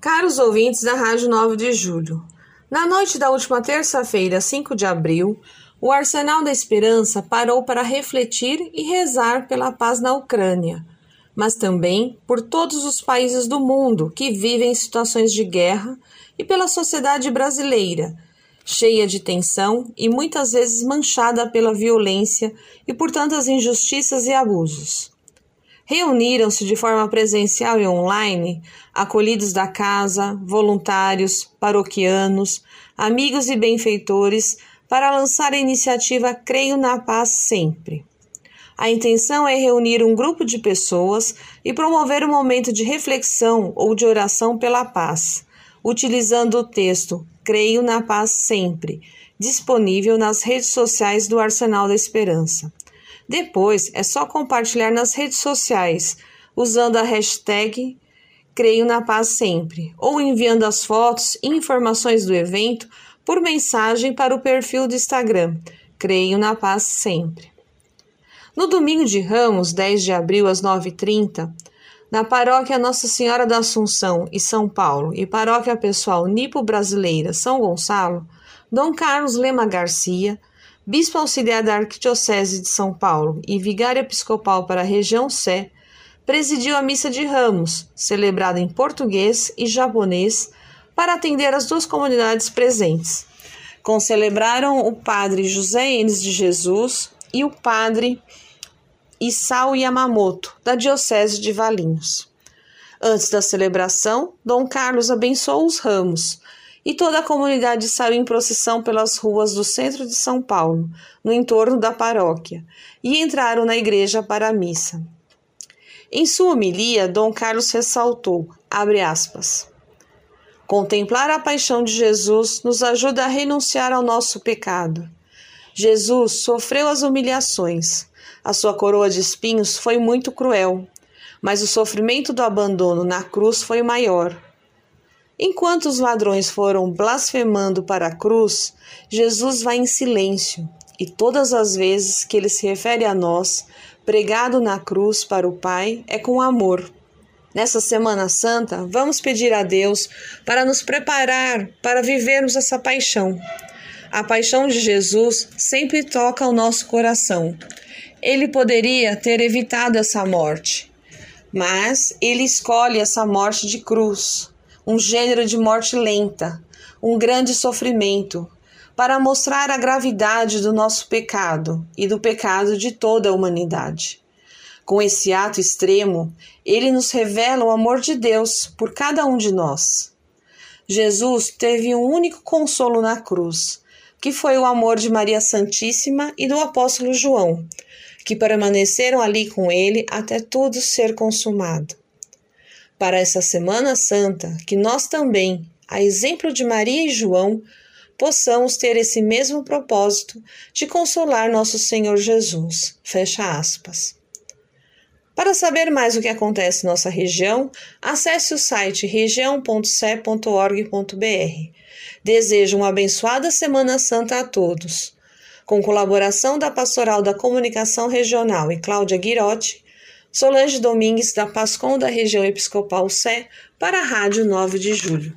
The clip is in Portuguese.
Caros ouvintes da Rádio 9 de Julho, na noite da última terça-feira, 5 de abril, o Arsenal da Esperança parou para refletir e rezar pela paz na Ucrânia, mas também por todos os países do mundo que vivem situações de guerra e pela sociedade brasileira, cheia de tensão e muitas vezes manchada pela violência e por tantas injustiças e abusos. Reuniram-se de forma presencial e online acolhidos da casa, voluntários, paroquianos, amigos e benfeitores para lançar a iniciativa Creio na Paz Sempre. A intenção é reunir um grupo de pessoas e promover um momento de reflexão ou de oração pela paz, utilizando o texto Creio na Paz Sempre, disponível nas redes sociais do Arsenal da Esperança. Depois é só compartilhar nas redes sociais usando a hashtag Creio na Paz Sempre ou enviando as fotos e informações do evento por mensagem para o perfil do Instagram Creio na Paz Sempre. No domingo de Ramos, 10 de abril, às 9h30, na paróquia Nossa Senhora da Assunção e São Paulo e paróquia pessoal Nipo Brasileira São Gonçalo, Dom Carlos Lema Garcia, bispo auxiliar da Arquidiocese de São Paulo e vigário episcopal para a região Sé, presidiu a missa de Ramos, celebrada em português e japonês, para atender as duas comunidades presentes. Concelebraram o padre José Enes de Jesus e o padre Isao Yamamoto, da Diocese de Valinhos. Antes da celebração, Dom Carlos abençoou os ramos, e toda a comunidade saiu em procissão pelas ruas do centro de São Paulo, no entorno da paróquia, e entraram na igreja para a missa. Em sua homilia, Dom Carlos ressaltou, aspas, Contemplar a paixão de Jesus nos ajuda a renunciar ao nosso pecado. Jesus sofreu as humilhações. A sua coroa de espinhos foi muito cruel, mas o sofrimento do abandono na cruz foi maior. Enquanto os ladrões foram blasfemando para a cruz, Jesus vai em silêncio, e todas as vezes que ele se refere a nós, pregado na cruz para o Pai, é com amor. Nessa Semana Santa, vamos pedir a Deus para nos preparar para vivermos essa paixão. A paixão de Jesus sempre toca o nosso coração. Ele poderia ter evitado essa morte, mas ele escolhe essa morte de cruz um gênero de morte lenta, um grande sofrimento, para mostrar a gravidade do nosso pecado e do pecado de toda a humanidade. Com esse ato extremo, ele nos revela o amor de Deus por cada um de nós. Jesus teve um único consolo na cruz, que foi o amor de Maria Santíssima e do apóstolo João, que permaneceram ali com ele até tudo ser consumado para essa Semana Santa que nós também, a exemplo de Maria e João, possamos ter esse mesmo propósito de consolar nosso Senhor Jesus. Fecha aspas. Para saber mais o que acontece em nossa região, acesse o site região.ce.org.br. Desejo uma abençoada Semana Santa a todos. Com colaboração da Pastoral da Comunicação Regional e Cláudia Guirotti, Solange Domingues, da Pascom da região episcopal Sé, para a Rádio 9 de Julho.